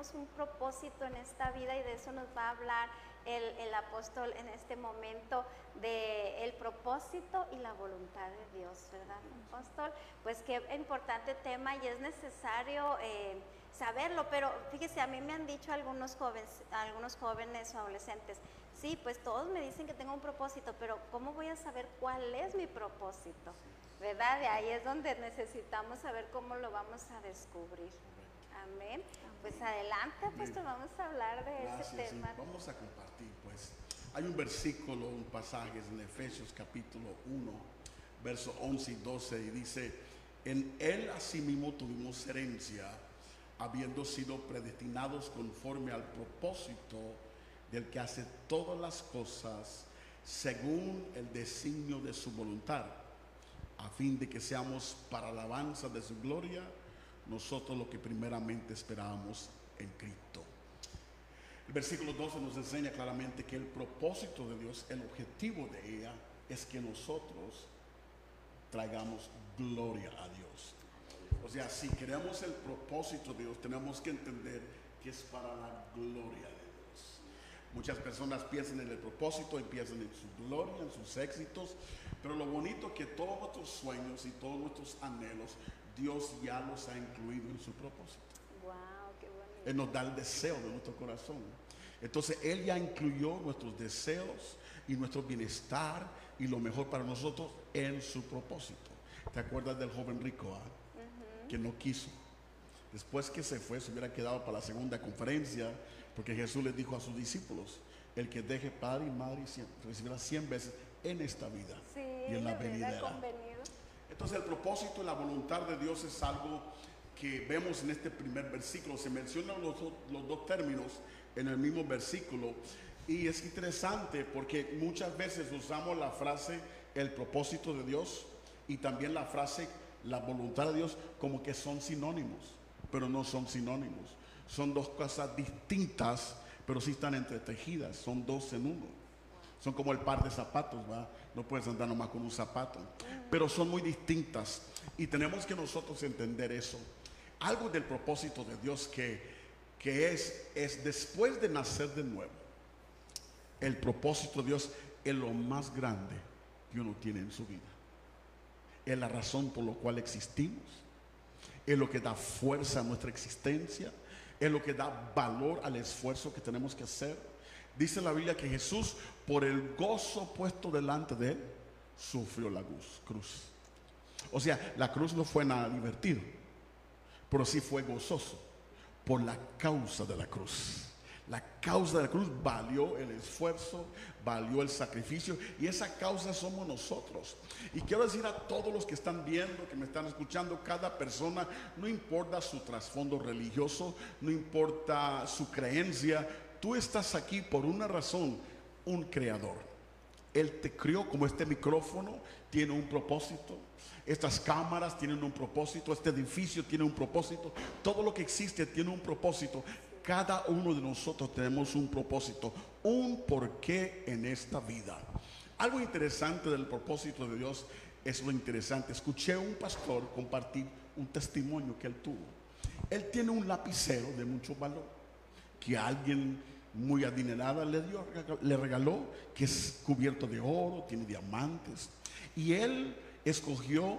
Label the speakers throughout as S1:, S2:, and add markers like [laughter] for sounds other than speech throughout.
S1: tenemos un propósito en esta vida y de eso nos va a hablar el, el apóstol en este momento de el propósito y la voluntad de Dios, ¿verdad, apóstol? Pues qué importante tema y es necesario eh, saberlo, pero fíjese, a mí me han dicho algunos jóvenes, algunos jóvenes o adolescentes, sí, pues todos me dicen que tengo un propósito, pero ¿cómo voy a saber cuál es mi propósito? ¿Verdad? De ahí es donde necesitamos saber cómo lo vamos a descubrir. Amén. Pues adelante, apóstol, vamos a hablar de ese
S2: Gracias, sí.
S1: tema.
S2: Vamos a compartir, pues. Hay un versículo, un pasaje en Efesios capítulo 1, versos 11 y 12, y dice, en él asimismo tuvimos herencia, habiendo sido predestinados conforme al propósito del que hace todas las cosas según el designio de su voluntad, a fin de que seamos para alabanza de su gloria, nosotros lo que primeramente esperábamos en Cristo. El versículo 12 nos enseña claramente que el propósito de Dios, el objetivo de ella, es que nosotros traigamos gloria a Dios. O sea, si queremos el propósito de Dios, tenemos que entender que es para la gloria de Dios. Muchas personas piensan en el propósito y piensan en su gloria, en sus éxitos, pero lo bonito es que todos nuestros sueños y todos nuestros anhelos, Dios ya los ha incluido en su propósito.
S1: Wow, qué bonito.
S2: Él nos da el deseo de nuestro corazón. Entonces Él ya incluyó nuestros deseos y nuestro bienestar y lo mejor para nosotros en su propósito. ¿Te acuerdas del joven rico ah? que no quiso? Después que se fue, se hubiera quedado para la segunda conferencia, porque Jesús le dijo a sus discípulos, el que deje padre y madre recibirá cien veces en esta vida
S1: Sí,
S2: y en la venidera. Entonces el propósito y la voluntad de Dios es algo que vemos en este primer versículo. Se mencionan los dos términos en el mismo versículo. Y es interesante porque muchas veces usamos la frase el propósito de Dios y también la frase la voluntad de Dios como que son sinónimos, pero no son sinónimos. Son dos cosas distintas, pero sí están entretejidas, son dos en uno. Son como el par de zapatos, ¿va? No puedes andar nomás con un zapato. Pero son muy distintas. Y tenemos que nosotros entender eso. Algo del propósito de Dios que, que es, es después de nacer de nuevo. El propósito de Dios es lo más grande que uno tiene en su vida. Es la razón por la cual existimos. Es lo que da fuerza a nuestra existencia. Es lo que da valor al esfuerzo que tenemos que hacer. Dice la Biblia que Jesús, por el gozo puesto delante de él, sufrió la cruz. O sea, la cruz no fue nada divertido, pero sí fue gozoso por la causa de la cruz. La causa de la cruz valió el esfuerzo, valió el sacrificio y esa causa somos nosotros. Y quiero decir a todos los que están viendo, que me están escuchando, cada persona, no importa su trasfondo religioso, no importa su creencia, tú estás aquí por una razón, un creador. Él te crió como este micrófono tiene un propósito. Estas cámaras tienen un propósito, este edificio tiene un propósito, todo lo que existe tiene un propósito. Cada uno de nosotros tenemos un propósito, un porqué en esta vida. Algo interesante del propósito de Dios es lo interesante. Escuché a un pastor compartir un testimonio que él tuvo. Él tiene un lapicero de mucho valor que alguien muy adinerada le dio, le regaló, que es cubierto de oro, tiene diamantes. Y él escogió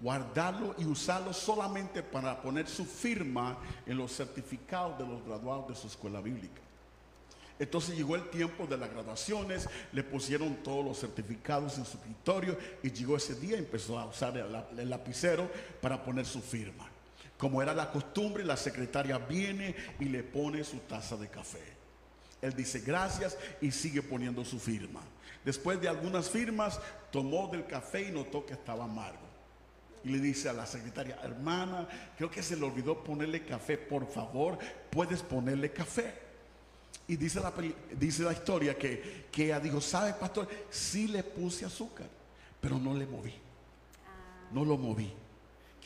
S2: guardarlo y usarlo solamente para poner su firma en los certificados de los graduados de su escuela bíblica. Entonces llegó el tiempo de las graduaciones, le pusieron todos los certificados en su escritorio y llegó ese día y empezó a usar el, lap- el lapicero para poner su firma. Como era la costumbre, la secretaria viene y le pone su taza de café. Él dice gracias y sigue poniendo su firma. Después de algunas firmas, tomó del café y notó que estaba amargo. Y le dice a la secretaria, hermana, creo que se le olvidó ponerle café, por favor, puedes ponerle café. Y dice la, dice la historia que, que ella dijo, ¿sabe, pastor? Sí le puse azúcar, pero no le moví. No lo moví.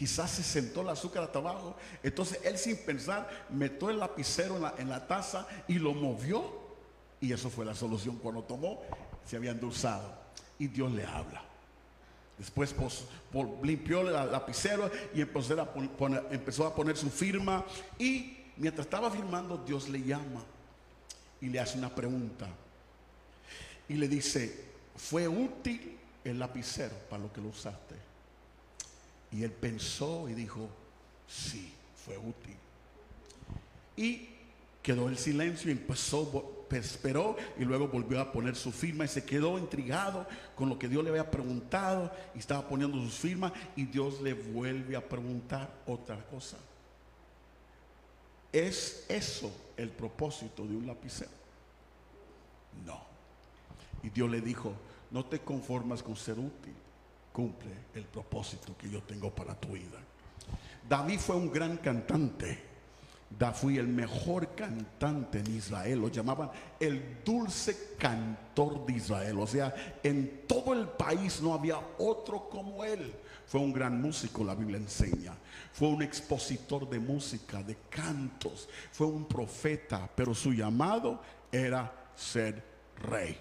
S2: Quizás se sentó el azúcar hasta abajo. Entonces él sin pensar metió el lapicero en la, taza y lo movió. Y eso fue la solución. Cuando tomó, se había endulzado. Y Dios le habla. Después po- limpió el lapicero y empezó a poner su firma. Y mientras estaba firmando, Dios le llama y le hace una pregunta. Y le dice, ¿fue útil el lapicero para lo que lo usaste? Y él pensó y dijo, sí, fue útil. Y quedó el silencio y empezó, vo- esperó y luego volvió a poner su firma y se quedó intrigado con lo que Dios le había preguntado y estaba poniendo sus firmas y Dios le vuelve a preguntar otra cosa. ¿Es eso el propósito de un lapicero? No. Y Dios le dijo, no te conformas con ser útil, cumple el propósito que yo tengo para tu vida. David fue un gran cantante. David el mejor cantante en Israel. Lo llamaban el dulce cantor de Israel. O sea, en todo el país no había otro como él. Fue un gran músico, la Biblia enseña. Fue un expositor de música, de cantos. Fue un profeta, pero su llamado era ser rey.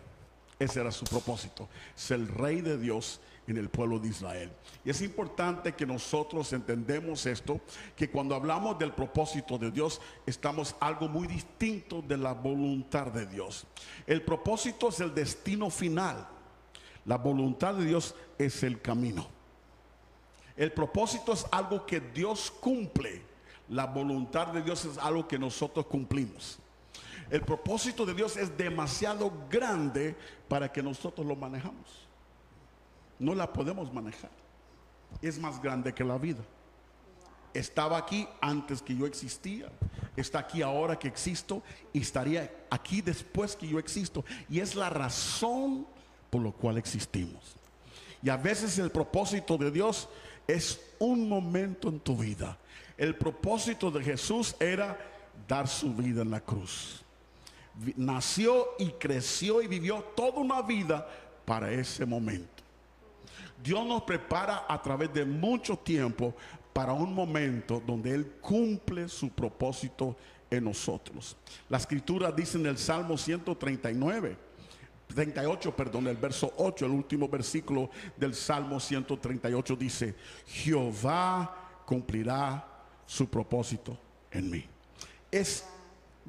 S2: Ese era su propósito, ser rey de Dios en el pueblo de Israel. Y es importante que nosotros entendemos esto, que cuando hablamos del propósito de Dios, estamos algo muy distinto de la voluntad de Dios. El propósito es el destino final. La voluntad de Dios es el camino. El propósito es algo que Dios cumple. La voluntad de Dios es algo que nosotros cumplimos. El propósito de Dios es demasiado grande para que nosotros lo manejamos. No la podemos manejar. Es más grande que la vida. Estaba aquí antes que yo existía. Está aquí ahora que existo y estaría aquí después que yo existo. Y es la razón por la cual existimos. Y a veces el propósito de Dios es un momento en tu vida. El propósito de Jesús era dar su vida en la cruz. Nació y creció y vivió toda una vida para ese momento. Dios nos prepara a través de mucho tiempo para un momento donde Él cumple su propósito en nosotros. La escritura dice en el Salmo 139, 38, perdón, el verso 8, el último versículo del Salmo 138 dice, Jehová cumplirá su propósito en mí. Es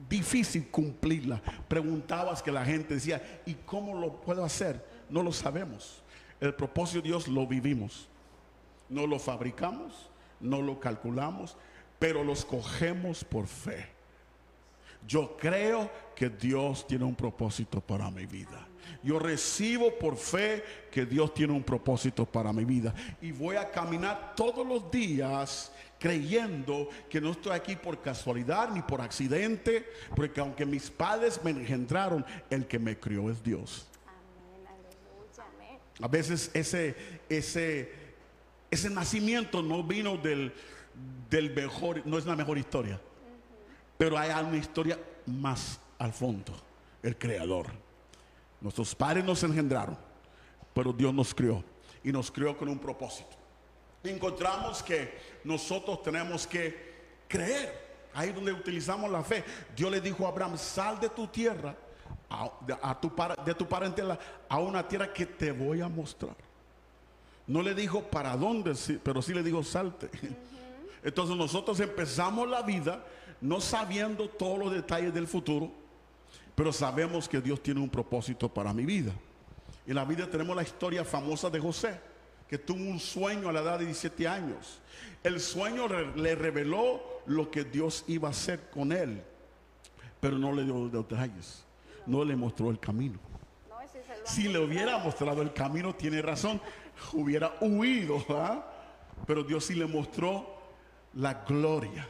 S2: difícil cumplirla. Preguntabas que la gente decía, ¿y cómo lo puedo hacer? No lo sabemos. El propósito de Dios lo vivimos. No lo fabricamos, no lo calculamos, pero lo escogemos por fe. Yo creo que Dios tiene un propósito para mi vida. Yo recibo por fe que Dios tiene un propósito para mi vida. Y voy a caminar todos los días creyendo que no estoy aquí por casualidad ni por accidente, porque aunque mis padres me engendraron, el que me crió es Dios. A veces ese, ese, ese nacimiento no vino del, del mejor, no es la mejor historia. Pero hay una historia más al fondo, el creador. Nuestros padres nos engendraron, pero Dios nos crió y nos crió con un propósito. Encontramos que nosotros tenemos que creer. Ahí donde utilizamos la fe. Dios le dijo a Abraham, sal de tu tierra, a, de, a tu, para- de tu parentela, a una tierra que te voy a mostrar. No le dijo para dónde, pero sí le dijo salte. Entonces nosotros empezamos la vida no sabiendo todos los detalles del futuro, pero sabemos que Dios tiene un propósito para mi vida. En la vida tenemos la historia famosa de José, que tuvo un sueño a la edad de 17 años. El sueño re- le reveló lo que Dios iba a hacer con él, pero no le dio los detalles, no le mostró el camino. Si le hubiera mostrado el camino, tiene razón, hubiera huido, ¿ah? Pero Dios sí le mostró la gloria,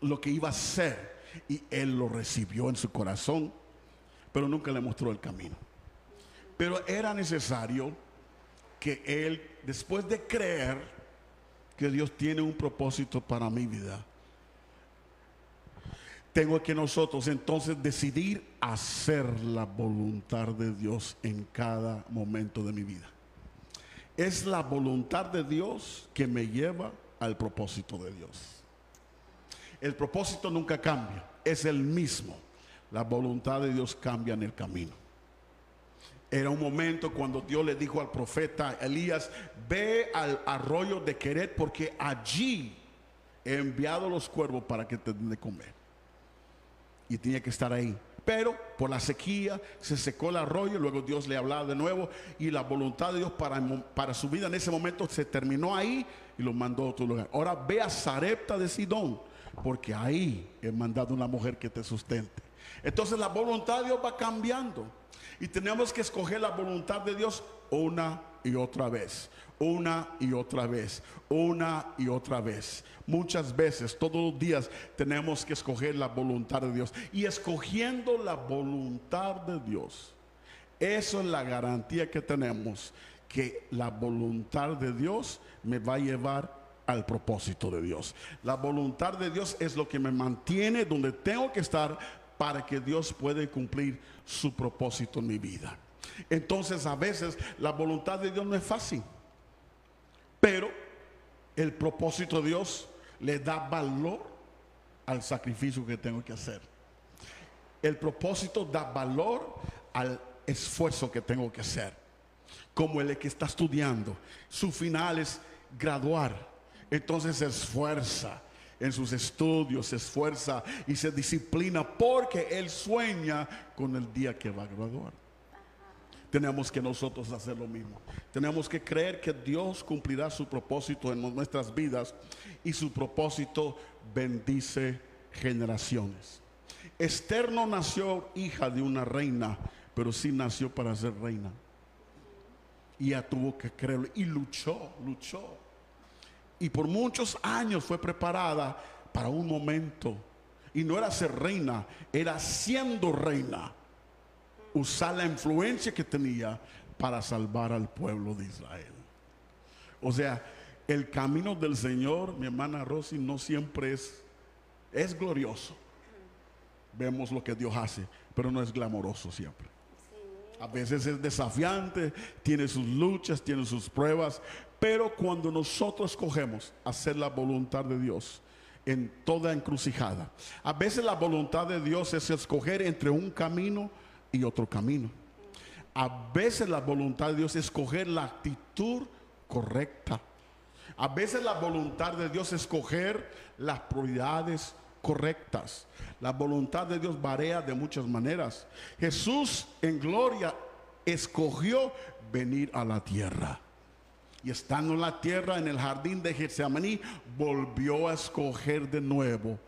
S2: lo que iba a ser, y él lo recibió en su corazón, pero nunca le mostró el camino. Pero era necesario que él, después de creer que Dios tiene un propósito para mi vida, tengo que nosotros entonces decidir hacer la voluntad de Dios en cada momento de mi vida. Es la voluntad de Dios que me lleva al propósito de Dios. El propósito nunca cambia, es el mismo. La voluntad de Dios cambia en el camino. Era un momento cuando Dios le dijo al profeta Elías, ve al arroyo de Queret porque allí he enviado los cuervos para que te den de comer. Y tenía que estar ahí. Pero por la sequía se secó el arroyo, luego Dios le hablaba de nuevo y la voluntad de Dios para, para su vida en ese momento se terminó ahí y lo mandó a otro lugar. Ahora ve a Sarepta de Sidón, porque ahí he mandado una mujer que te sustente. Entonces la voluntad de Dios va cambiando. Y tenemos que escoger la voluntad de Dios una y otra vez, una y otra vez, una y otra vez. Muchas veces, todos los días, tenemos que escoger la voluntad de Dios. Y escogiendo la voluntad de Dios, eso es la garantía que tenemos, que la voluntad de Dios me va a llevar al propósito de Dios. La voluntad de Dios es lo que me mantiene donde tengo que estar para que Dios pueda cumplir su propósito en mi vida. Entonces a veces la voluntad de Dios no es fácil, pero el propósito de Dios le da valor al sacrificio que tengo que hacer. El propósito da valor al esfuerzo que tengo que hacer. Como el que está estudiando, su final es graduar. Entonces se esfuerza en sus estudios, se esfuerza y se disciplina porque él sueña con el día que va a graduar. Tenemos que nosotros hacer lo mismo. Tenemos que creer que Dios cumplirá su propósito en nuestras vidas y su propósito bendice generaciones. Esther no nació hija de una reina, pero sí nació para ser reina. Y ella tuvo que creerlo y luchó, luchó y por muchos años fue preparada para un momento. Y no era ser reina, era siendo reina. Usar la influencia que tenía para salvar al pueblo de Israel. O sea, el camino del Señor, mi hermana Rosy, no siempre es, es glorioso. Vemos lo que Dios hace, pero no es glamoroso siempre. A veces es desafiante, tiene sus luchas, tiene sus pruebas, pero cuando nosotros escogemos hacer la voluntad de Dios en toda encrucijada, a veces la voluntad de Dios es escoger entre un camino y otro camino. A veces la voluntad de Dios es escoger la actitud correcta. A veces la voluntad de Dios es escoger las prioridades correctas. La voluntad de Dios varía de muchas maneras. Jesús en gloria escogió venir a la tierra. Y estando en la tierra, en el jardín de Getsemaní, volvió a escoger de nuevo,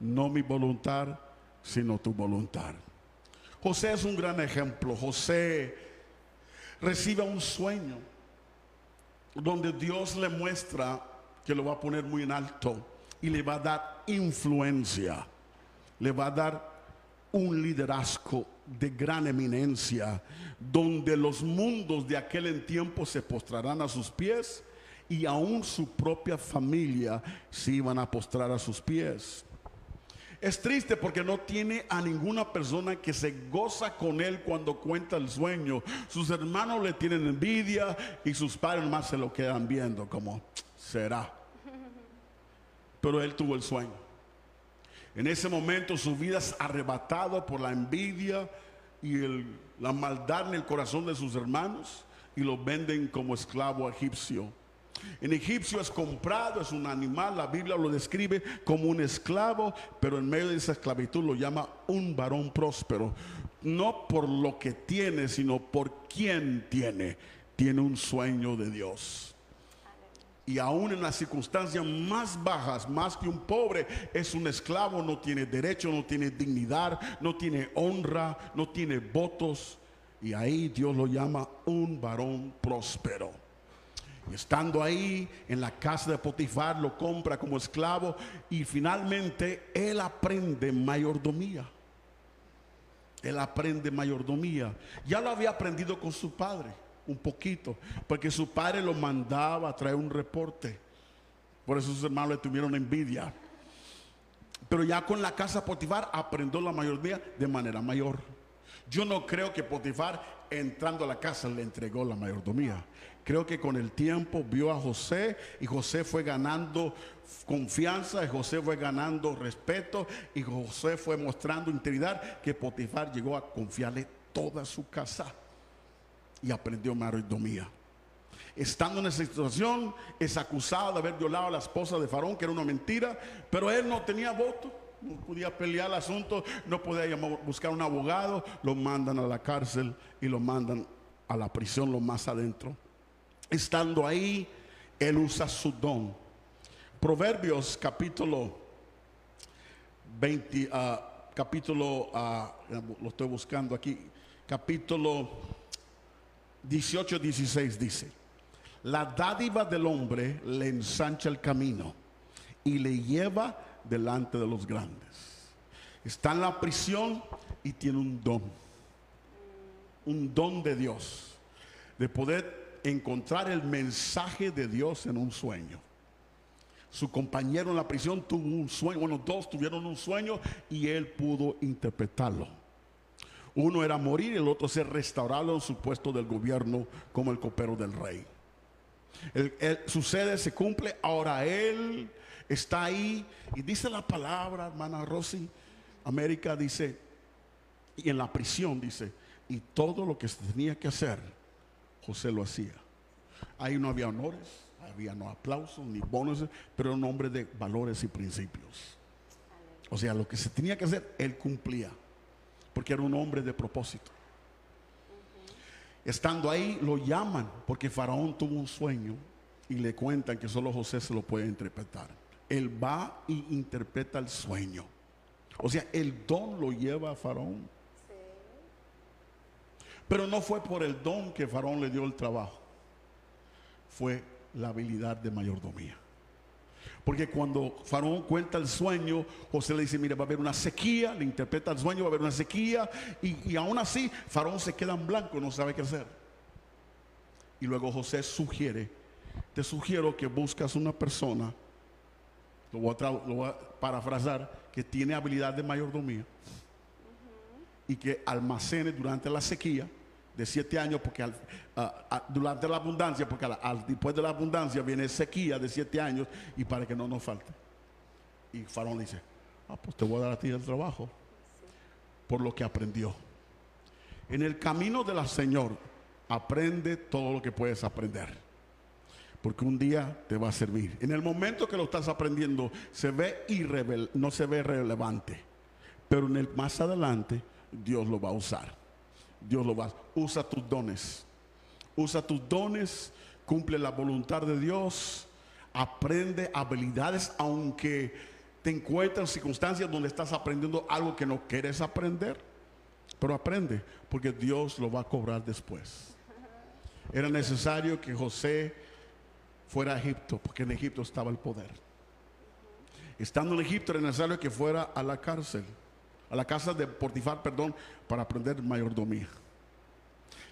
S2: no mi voluntad, sino tu voluntad. José es un gran ejemplo. José recibe un sueño donde Dios le muestra que lo va a poner muy en alto y le va a dar influencia, le va a dar un liderazgo de gran eminencia, donde los mundos de aquel tiempo se postrarán a sus pies y aún su propia familia se iban a postrar a sus pies. Es triste porque no tiene a ninguna persona que se goza con él cuando cuenta el sueño. Sus hermanos le tienen envidia y sus padres más se lo quedan viendo como será. Pero él tuvo el sueño. En ese momento su vida es arrebatada por la envidia y la maldad en el corazón de sus hermanos y lo venden como esclavo egipcio. En egipcio es comprado, es un animal, la Biblia lo describe como un esclavo, pero en medio de esa esclavitud lo llama un varón próspero. No por lo que tiene, sino por quien tiene. Tiene un sueño de Dios y aún en las circunstancias más bajas, más que un pobre, es un esclavo, no tiene derecho, no tiene dignidad, no tiene honra, no tiene votos. Y ahí Dios lo llama un varón próspero. Estando ahí en la casa de Potifar, lo compra como esclavo y finalmente él aprende mayordomía. Él aprende mayordomía. Ya lo había aprendido con su padre un poquito, porque su padre lo mandaba a traer un reporte. Por eso sus hermanos le tuvieron envidia. Pero ya con la casa Potifar aprendió la mayoría de manera mayor. Yo no creo que Potifar entrando a la casa le entregó la mayordomía. Creo que con el tiempo vio a José y José fue ganando confianza y José fue ganando respeto y José fue mostrando integridad que Potifar llegó a confiarle toda su casa. y aprendió mayordomía. Estando en esa situación, es acusado de haber violado a la esposa de Faraón, que era una mentira, pero él no tenía voto, no podía pelear el asunto, no podía llamar- buscar un abogado, lo mandan a la cárcel y lo mandan a la prisión, lo más adentro. Estando ahí, él usa su don. Proverbios capítulo 20, ah, capítulo, ah, lo estoy buscando aquí, capítulo 18, 16 dice, la dádiva del hombre le ensancha el camino y le lleva delante de los grandes. Está en la prisión y tiene un don, un don de Dios, de poder encontrar el mensaje de Dios en un sueño. Su compañero en la prisión tuvo un sueño, bueno, dos tuvieron un sueño y él pudo interpretarlo. Uno era morir el otro ser restaurado en su puesto del gobierno como el copero del rey. El- sucede, se cumple, ahora él está ahí y dice la palabra, hermana Rosy, América dice, y en la prisión dice, y todo lo que tenía que hacer, José lo hacía. Ahí no había honores, había no aplausos ni bonos, pero un hombre de valores y principios. O sea, lo que se tenía que hacer, él cumplía, porque era un hombre de propósito. Estando ahí, lo llaman, porque Faraón tuvo un sueño y le cuentan que solo José se lo puede interpretar. Él va y interpreta el sueño. O sea, el don lo lleva a Faraón. Pero no fue por el don que Faraón le dio el trabajo. Fue la habilidad de mayordomía. Porque cuando Faraón cuenta el sueño, José le dice, mira, va a haber una sequía, le interpreta el sueño, va a haber una sequía, y, y aún así Faraón se queda en blanco, no sabe qué hacer. Y luego José sugiere, te sugiero que buscas una persona, lo voy a, tra- lo voy a parafrasar, que tiene habilidad de mayordomía y que almacene durante la sequía de siete años, porque al- ah, durante la abundancia, porque al- después de la abundancia viene sequía de siete años y para que no nos falte. Y Faraón dice, ah, pues te voy a dar a ti el trabajo por lo que aprendió. En el camino del Señor, aprende todo lo que puedes aprender. Porque un día te va a servir. En el momento que lo estás aprendiendo, se ve irrevel- no se ve relevante. Pero en el más adelante, Dios lo va a usar. Dios lo va usa tus dones. Usa tus dones, cumple la voluntad de Dios, aprende habilidades, aunque te encuentres en circunstancias donde estás aprendiendo algo que no quieres aprender. Pero aprende, porque Dios lo va a cobrar después. Era necesario que José fuera a Egipto, porque en Egipto estaba el poder. Estando en Egipto era necesario que fuera a la cárcel, a la casa de Portifar, perdón, para aprender mayordomía.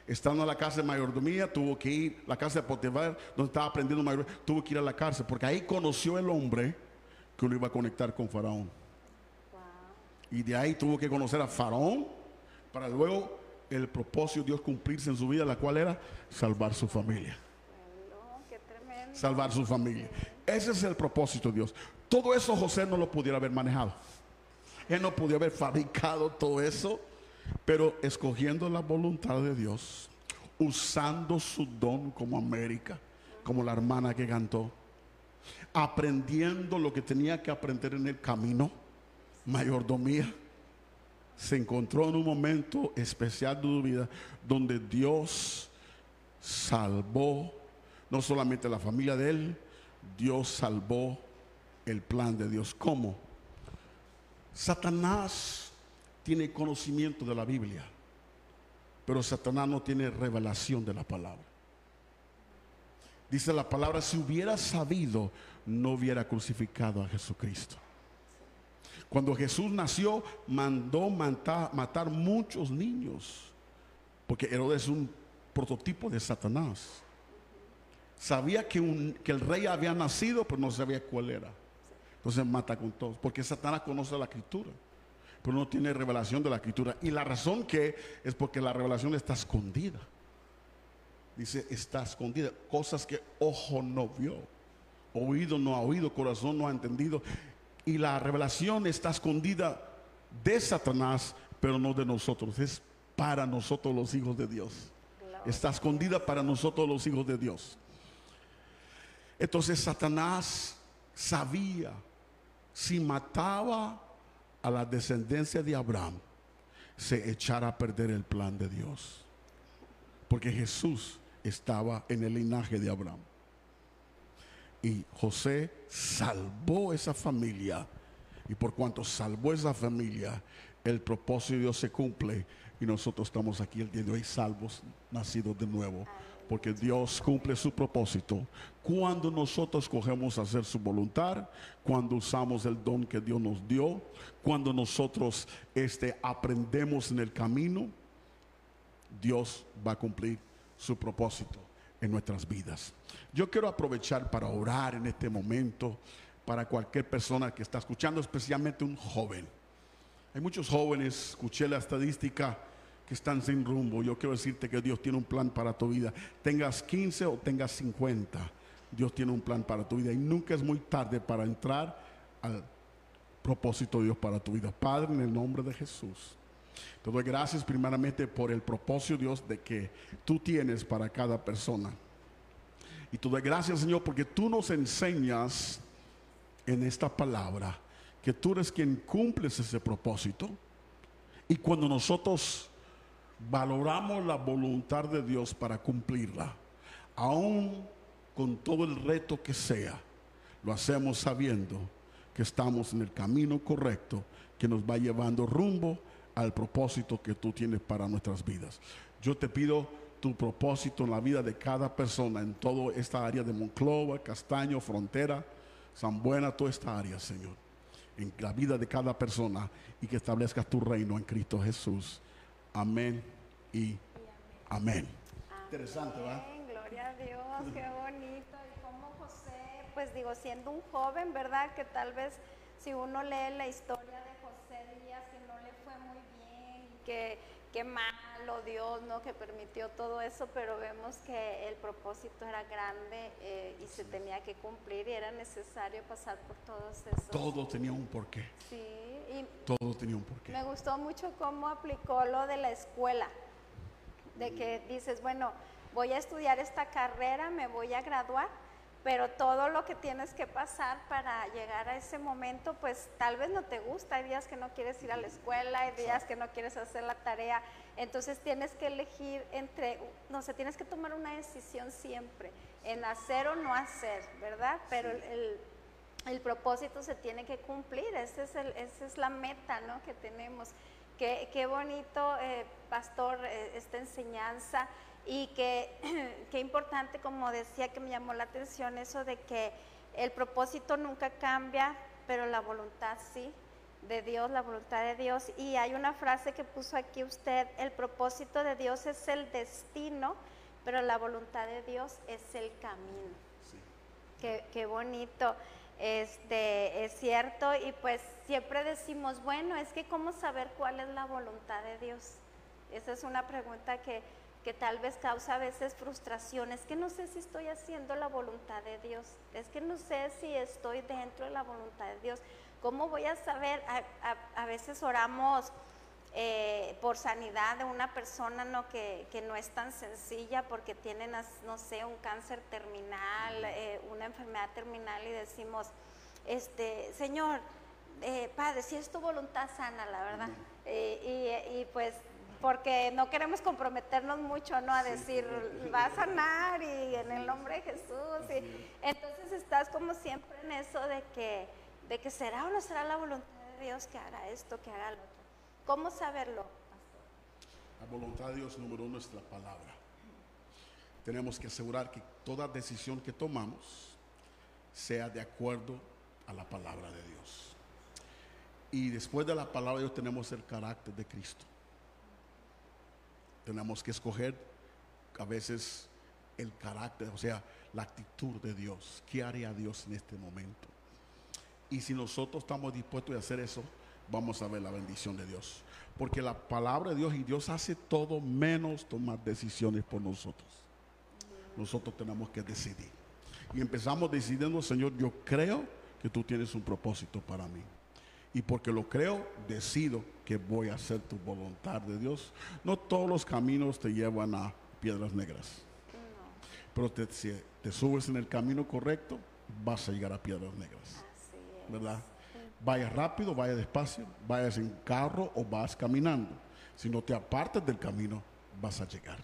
S2: Estando en la casa de mayordomía, tuvo que ir, la casa de Potifar, donde estaba aprendiendo mayordomía, tuvo que ir a la cárcel, porque ahí conoció el hombre que lo iba a conectar con Faraón. Y de ahí tuvo que conocer a Faraón, para luego el propósito de Dios cumplirse en su vida, la cual era salvar su familia
S1: No, qué tremendo.
S2: salvar su familia. Ese es el propósito de Dios. Todo eso José no lo pudiera haber manejado. Él no podía haber fabricado todo eso, pero escogiendo la voluntad de Dios, usando su don como América, como la hermana que cantó, aprendiendo lo que tenía que aprender en el camino, mayordomía, se encontró en un momento especial de su vida donde Dios salvó no solamente la familia de él, Dios salvó el plan de Dios. ¿Cómo? Satanás tiene conocimiento de la Biblia, pero Satanás no tiene revelación de la palabra. Dice la palabra, si hubiera sabido, no hubiera crucificado a Jesucristo. Cuando Jesús nació, mandó matar, muchos niños, porque Herodes es un prototipo de Satanás. Sabía que el rey había nacido, pero no sabía cuál era. Entonces mata con todos, porque Satanás conoce la escritura, pero no tiene revelación de la escritura. Y la razón que es porque la revelación está escondida. Dice, está escondida. Cosas que ojo no vio, oído no ha oído, corazón no ha entendido. Y la revelación está escondida de Satanás, pero no de nosotros. Es para nosotros los hijos de Dios. está escondida para nosotros los hijos de Dios. Entonces Satanás sabía si mataba a la descendencia de Abraham, se echara a perder el plan de Dios. Porque Jesús estaba en el linaje de Abraham. Y José salvó esa familia. Y por cuanto salvó esa familia, el propósito de Dios se cumple. Y nosotros estamos aquí el día de hoy salvos, nacidos de nuevo. Porque Dios cumple su propósito cuando nosotros cogemos hacer su voluntad, cuando usamos el don que Dios nos dio, cuando nosotros este, aprendemos en el camino, Dios va a cumplir su propósito en nuestras vidas. Yo quiero aprovechar para orar en este momento para cualquier persona que está escuchando, especialmente un joven. Hay muchos jóvenes, escuché la estadística, que están sin rumbo. Yo quiero decirte que Dios tiene un plan para tu vida. Tengas 15 o tengas 50, Dios tiene un plan para tu vida. Y nunca es muy tarde para entrar al propósito de Dios para tu vida. Padre, en el nombre de Jesús. Te doy gracias primeramente por el propósito, Dios, de que tú tienes para cada persona. Y te doy gracias, Señor, porque tú nos enseñas en esta palabra que tú eres quien cumples ese propósito. Y cuando nosotros valoramos la voluntad de Dios para cumplirla, aún con todo el reto que sea, lo hacemos sabiendo que estamos en el camino correcto que nos va llevando rumbo al propósito que tú tienes para nuestras vidas. Yo te pido tu propósito en la vida de cada persona en toda esta área de Monclova, Castaño, Frontera, San Buena, toda esta área, Señor. En la vida de cada persona y que establezcas tu reino en Cristo Jesús. Amén y amén.
S1: Interesante, ¿verdad? Gloria a Dios, qué bonito. Y como José, pues digo, siendo un joven, ¿verdad? Que tal vez si uno lee la historia de José Díaz, que no le fue muy bien, que qué malo Dios, ¿no? Que permitió todo eso, pero vemos que el propósito era grande eh, y se tenía que cumplir y era necesario pasar por todos esos.
S2: Todo tenía un porqué.
S1: Sí,
S2: y todo tenía un porqué.
S1: Me gustó mucho cómo aplicó lo de la escuela, de que dices, bueno, voy a estudiar esta carrera, me voy a graduar, pero todo lo que tienes que pasar para llegar a ese momento, pues tal vez no te gusta, hay días que no quieres ir a la escuela, hay días que no quieres hacer la tarea, entonces tienes que elegir entre, no sé, tienes que tomar una decisión siempre, en hacer o no hacer, ¿verdad? Pero el, el, propósito se tiene que cumplir, ese es el, esa es la meta, ¿no? Que tenemos. Qué, qué bonito, eh, pastor, eh, esta enseñanza. Y [clears throat] qué importante, como decía, que me llamó la atención eso de que el propósito nunca cambia, pero la voluntad sí, de Dios, la voluntad de Dios. Y hay una frase que puso aquí usted, el propósito de Dios es el destino, pero la voluntad de Dios es el camino. Sí. Qué, qué bonito. Este, es cierto, y pues siempre decimos, bueno, es que cómo saber cuál es la voluntad de Dios. Esa es una pregunta que que tal vez causa a veces frustración, es que no sé si estoy haciendo la voluntad de Dios, es que no sé si estoy dentro de la voluntad de Dios. ¿Cómo voy a saber? A, veces oramos eh, por sanidad de una persona ¿no? Que, no es tan sencilla porque tienen, no sé, un cáncer terminal, eh, una enfermedad terminal y decimos, este, Señor, eh, Padre, si es tu voluntad sana, la verdad. y, y pues porque no queremos comprometernos mucho, ¿no? A decir, va a sanar y en el nombre de Jesús. Y, entonces estás como siempre en eso de que, de que será o no será la voluntad de Dios que haga esto, que haga lo otro. ¿Cómo saberlo?
S2: La voluntad de Dios número uno es la palabra. Tenemos que asegurar que toda decisión que tomamos sea de acuerdo a la palabra de Dios. Y después de la palabra de Dios tenemos el carácter de Cristo tenemos que escoger a veces el carácter, o sea, la actitud de Dios. ¿Qué haría Dios en este momento? Y si nosotros estamos dispuestos a hacer eso, vamos a ver la bendición de Dios. Porque la palabra de Dios y Dios hace todo menos tomar decisiones por nosotros. Nosotros tenemos que decidir. Y empezamos decidiendo, Señor, yo creo que tú tienes un propósito para mí y porque lo creo, decido que voy a hacer tu voluntad de Dios. No todos los caminos te llevan a piedras negras. Pero te, si te subes en el camino correcto, vas a llegar a piedras negras. ¿Verdad? Vaya rápido, vaya despacio, vayas en carro o vas caminando. Si no te apartas del camino, vas a llegar.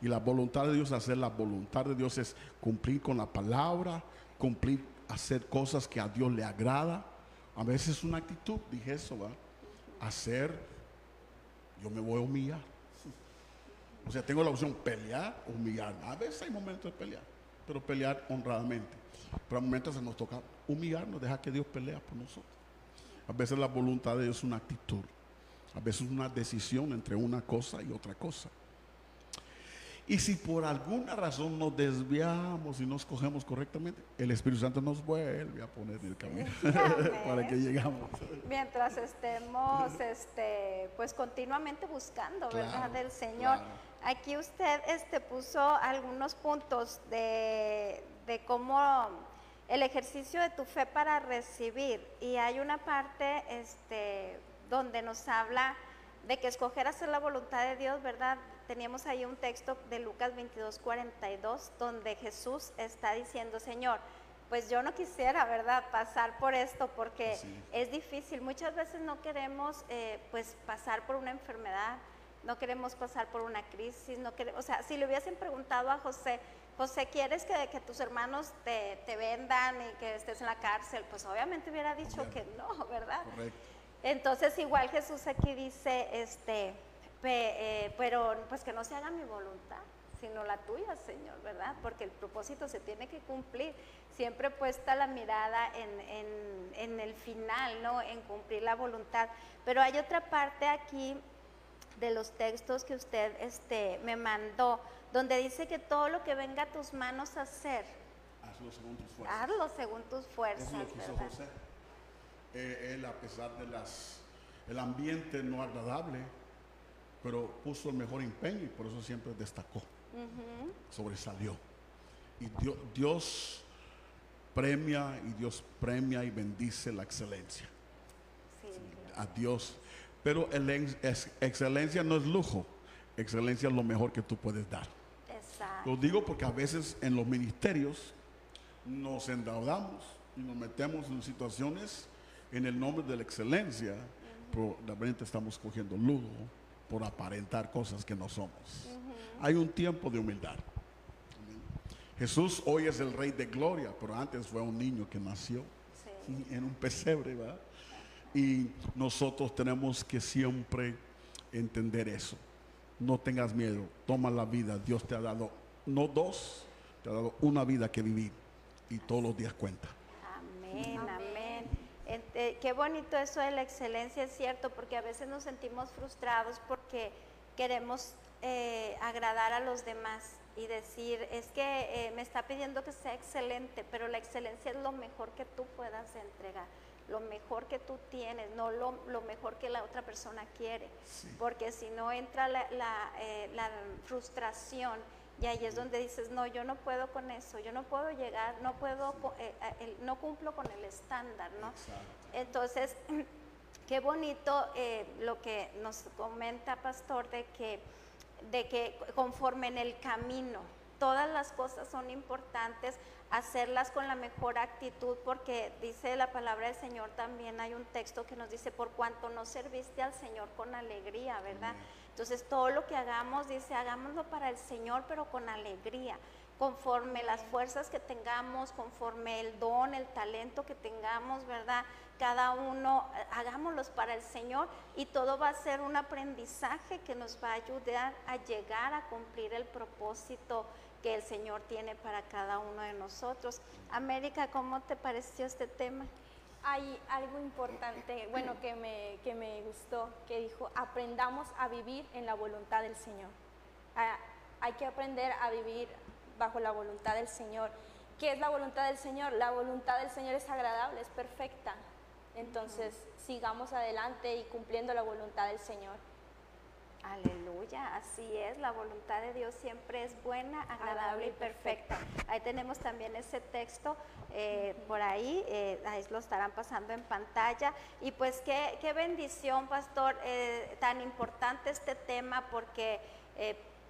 S2: Y la voluntad de Dios, hacer la voluntad de Dios es cumplir con la palabra, cumplir, hacer cosas que a Dios le agrada. A veces es una actitud, dije eso, ¿va? Hacer, yo me voy a humillar. O sea, tengo la opción pelear humillar. A veces hay momentos de pelear, pero pelear honradamente. Pero a momentos se nos toca humillarnos, dejar que Dios pelea por nosotros. A veces la voluntad de Dios es una actitud. A veces es una decisión entre una cosa y otra cosa. Y si por alguna razón nos desviamos y nos cogemos correctamente, el Espíritu Santo nos vuelve a poner en el camino [laughs] para que llegamos.
S1: Mientras estemos, este, pues continuamente buscando, ¿verdad?
S2: Claro,
S1: Del Señor.
S2: claro.
S1: Aquí usted, este, puso algunos puntos de, de cómo el ejercicio de tu fe para recibir. Y hay una parte, este, donde nos habla de que escoger hacer la voluntad de Dios, ¿verdad? Teníamos ahí un texto de Lucas 22, 42, donde Jesús está diciendo, Señor, pues yo no quisiera, ¿verdad?, pasar por esto porque es difícil. Muchas veces no queremos, eh, pues, pasar por una enfermedad, no queremos pasar por una crisis, no queremos, o sea, si le hubiesen preguntado a José, José, ¿quieres que, que tus hermanos te, te vendan y que estés en la cárcel? Pues obviamente hubiera dicho que no, ¿verdad?
S2: Correcto.
S1: Entonces igual Jesús aquí dice, este, pe- eh, pero pues que no se haga mi voluntad, sino la tuya, Señor, ¿verdad? Porque el propósito se tiene que cumplir. Siempre puesta la mirada en, en- en el final, ¿no? En cumplir la voluntad. Pero hay otra parte aquí de los textos que usted este, me mandó, donde dice que todo lo que venga a tus manos a hacer,
S2: Hazlo según tus fuerzas.
S1: hazlo según tus fuerzas,
S2: Eso es lo que hizo
S1: ¿verdad?
S2: José. Eh, él, a pesar de las, el ambiente no agradable, pero puso el mejor empeño y por eso siempre destacó, sobresalió. Y Dios, Dios premia y Dios premia y bendice la excelencia.
S1: Sí,
S2: A Dios. Pero el ex- ex- excelencia no es lujo, excelencia es lo mejor que tú puedes dar.
S1: exacto.
S2: Lo digo porque a veces en los ministerios nos endeudamos y nos metemos en situaciones en el nombre de la excelencia, pero de repente estamos cogiendo lujo por aparentar cosas que no somos. Hay un tiempo de humildad. Jesús hoy es el rey de gloria, pero antes fue un niño que nació
S1: Sí.
S2: en un pesebre, ¿verdad? Y nosotros tenemos que siempre entender eso. No tengas miedo, toma la vida. Dios te ha dado, no dos, te ha dado una vida que vivir y todos los días cuenta.
S1: Amén, amén. Eh, qué bonito eso de la excelencia, es cierto, porque a veces nos sentimos frustrados porque queremos eh, agradar a los demás y decir, es que eh, me está pidiendo que sea excelente, pero la excelencia es lo mejor que tú puedas entregar, lo mejor que tú tienes, no lo, lo mejor que la otra persona quiere, porque si no entra la, la, eh, la frustración y ahí es donde dices, no, yo no puedo con eso, yo no puedo llegar, no puedo, eh, eh, no cumplo con el estándar, ¿no? Entonces, [clears throat] qué bonito eh, lo que nos comenta Pastor de que, de que conforme en el camino, todas las cosas son importantes, hacerlas con la mejor actitud, porque dice la palabra del Señor también, hay un texto que nos dice, por cuanto no serviste al Señor con alegría, ¿verdad? Entonces, todo lo que hagamos, dice, hagámoslo para el Señor, pero con alegría conforme las fuerzas que tengamos, conforme el don, el talento que tengamos, ¿verdad? Cada uno, hagámoslos para el Señor y todo va a ser un aprendizaje que nos va a ayudar a llegar a cumplir el propósito que el Señor tiene para cada uno de nosotros. América, ¿cómo te pareció este tema?
S3: Hay algo importante, bueno, que me, que me gustó, que dijo, aprendamos a vivir en la voluntad del Señor. Ah, hay que aprender a vivir bajo la voluntad del Señor. ¿Qué es la voluntad del Señor? La voluntad del Señor es agradable, es perfecta. Entonces, sigamos adelante y cumpliendo la voluntad del Señor.
S1: Aleluya, así es, la voluntad de Dios siempre es buena, agradable y perfecta. Ahí tenemos también ese texto eh, por ahí, eh, ahí lo estarán pasando en pantalla. Y pues qué, bendición, pastor, eh, tan importante este tema porque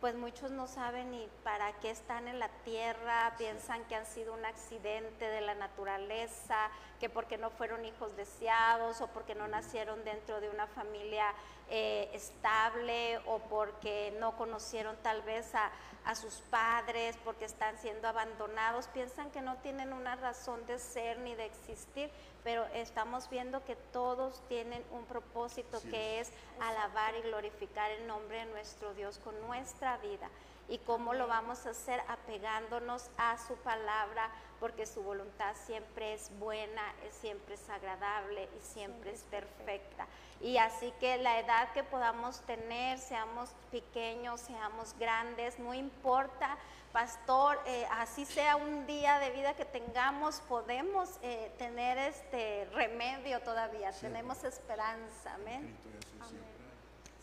S1: pues muchos no saben ni para qué están en la tierra, piensan que han sido un accidente de la naturaleza, que porque no fueron hijos deseados o porque no nacieron dentro de una familia eh, estable o porque no conocieron tal vez a, a sus padres, porque están siendo abandonados, piensan que no tienen una razón de ser ni de existir, pero estamos viendo que todos tienen un propósito
S2: Sí.
S1: que es alabar y glorificar el nombre de nuestro Dios con nuestra vida. ¿Y cómo lo vamos a hacer? Apegándonos a su palabra, porque su voluntad siempre es buena, es- siempre es agradable y siempre
S3: Siempre
S1: es
S3: perfecta.
S1: perfecta. Y así que la edad que podamos tener, seamos pequeños, seamos grandes, no importa, pastor, eh, así sea un día de vida que tengamos, podemos eh, tener este remedio todavía,
S2: Sí.
S1: tenemos esperanza, amén.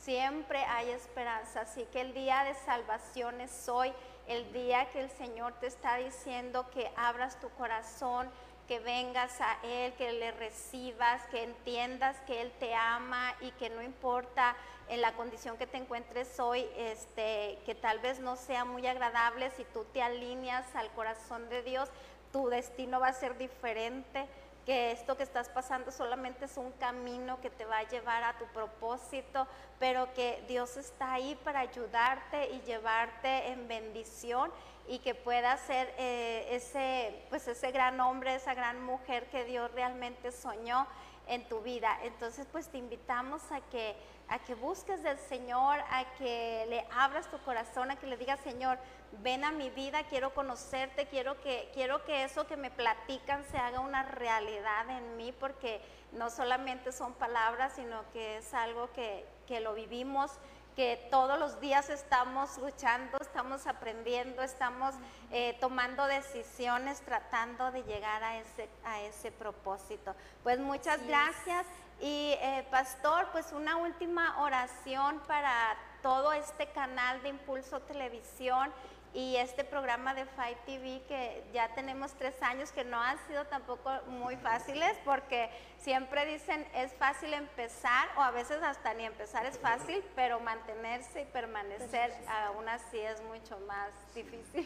S2: Siempre
S1: hay esperanza, así que el día de salvación es hoy, el día que el Señor te está diciendo que abras tu corazón, que vengas a Él, que le recibas, que entiendas que Él te ama y que no importa en la condición que te encuentres hoy, este, que tal vez no sea muy agradable, si tú te alineas al corazón de Dios, tu destino va a ser diferente que esto que estás pasando solamente es un camino que te va a llevar a tu propósito, pero que Dios está ahí para ayudarte y llevarte en bendición y que puedas ser eh, ese, pues ese gran hombre, esa gran mujer que Dios realmente soñó en tu vida. Entonces, pues te invitamos a que a que busques del Señor, a que le abras tu corazón, a que le digas, Señor, ven a mi vida, quiero conocerte, quiero que, quiero que eso que me platican se haga una realidad en mí, porque no solamente son palabras, sino que es algo que, que lo vivimos, que todos los días estamos luchando, estamos aprendiendo, estamos eh, tomando decisiones, tratando de llegar a ese, a ese propósito. Pues muchas gracias. Y eh, pastor, pues una última oración para todo este canal de Impulso Televisión y este programa de Five TV que ya tenemos tres años que no han sido tampoco muy fáciles porque siempre dicen es fácil empezar o a veces hasta ni empezar es fácil, pero mantenerse y permanecer aún así es mucho más difícil.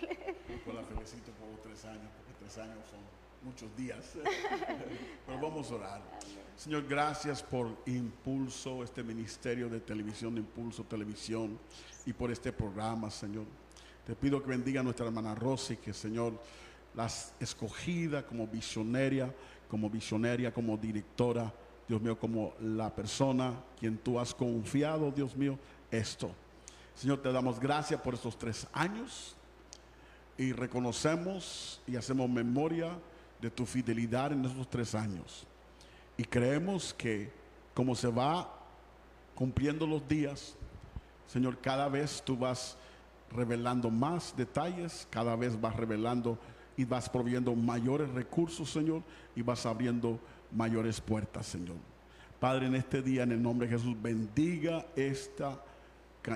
S2: Pues la felicito por los tres años, porque tres años son muchos días. [laughs] Pero vamos a orar. Señor, gracias por Impulso, este ministerio de televisión, de Impulso Televisión, y por este programa, Señor. Te pido que bendiga a nuestra hermana Rosy, que Señor las escogida como visionaria, como visionaria, como directora, Dios mío, como la persona quien tú has confiado, Dios mío, esto. Señor, te damos gracias por estos tres años y reconocemos y hacemos memoria de tu fidelidad en estos tres años. Y creemos que como se va cumpliendo los días, Señor, cada vez tú vas revelando más detalles, cada vez vas revelando y vas proveyendo mayores recursos, Señor, y vas abriendo mayores puertas, Señor. Padre, en este día, en el nombre de Jesús, bendiga esta,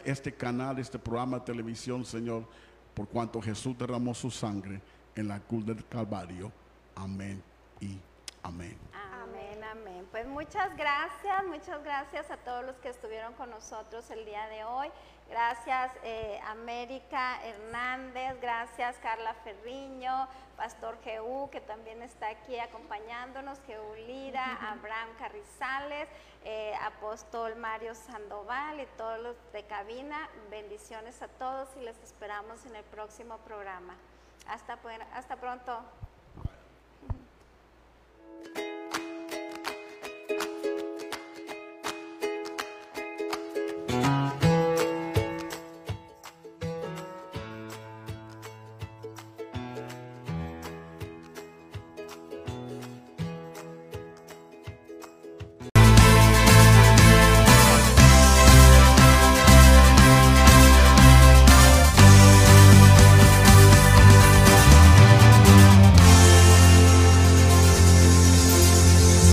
S2: este canal, este programa de televisión, Señor, por cuanto Jesús derramó su sangre en la cruz del Calvario. Amén y amén.
S1: Amén, amén. Pues muchas gracias, muchas gracias a todos los que estuvieron con nosotros el día de hoy. Gracias eh, América Hernández, gracias Carla Ferriño, Pastor Jeú, que también está aquí acompañándonos, Jeú Lira, Abraham Carrizales, eh, Apóstol Mario Sandoval y todos los de cabina. Bendiciones a todos y les esperamos en el próximo programa. Hasta, hasta pronto. Thank you.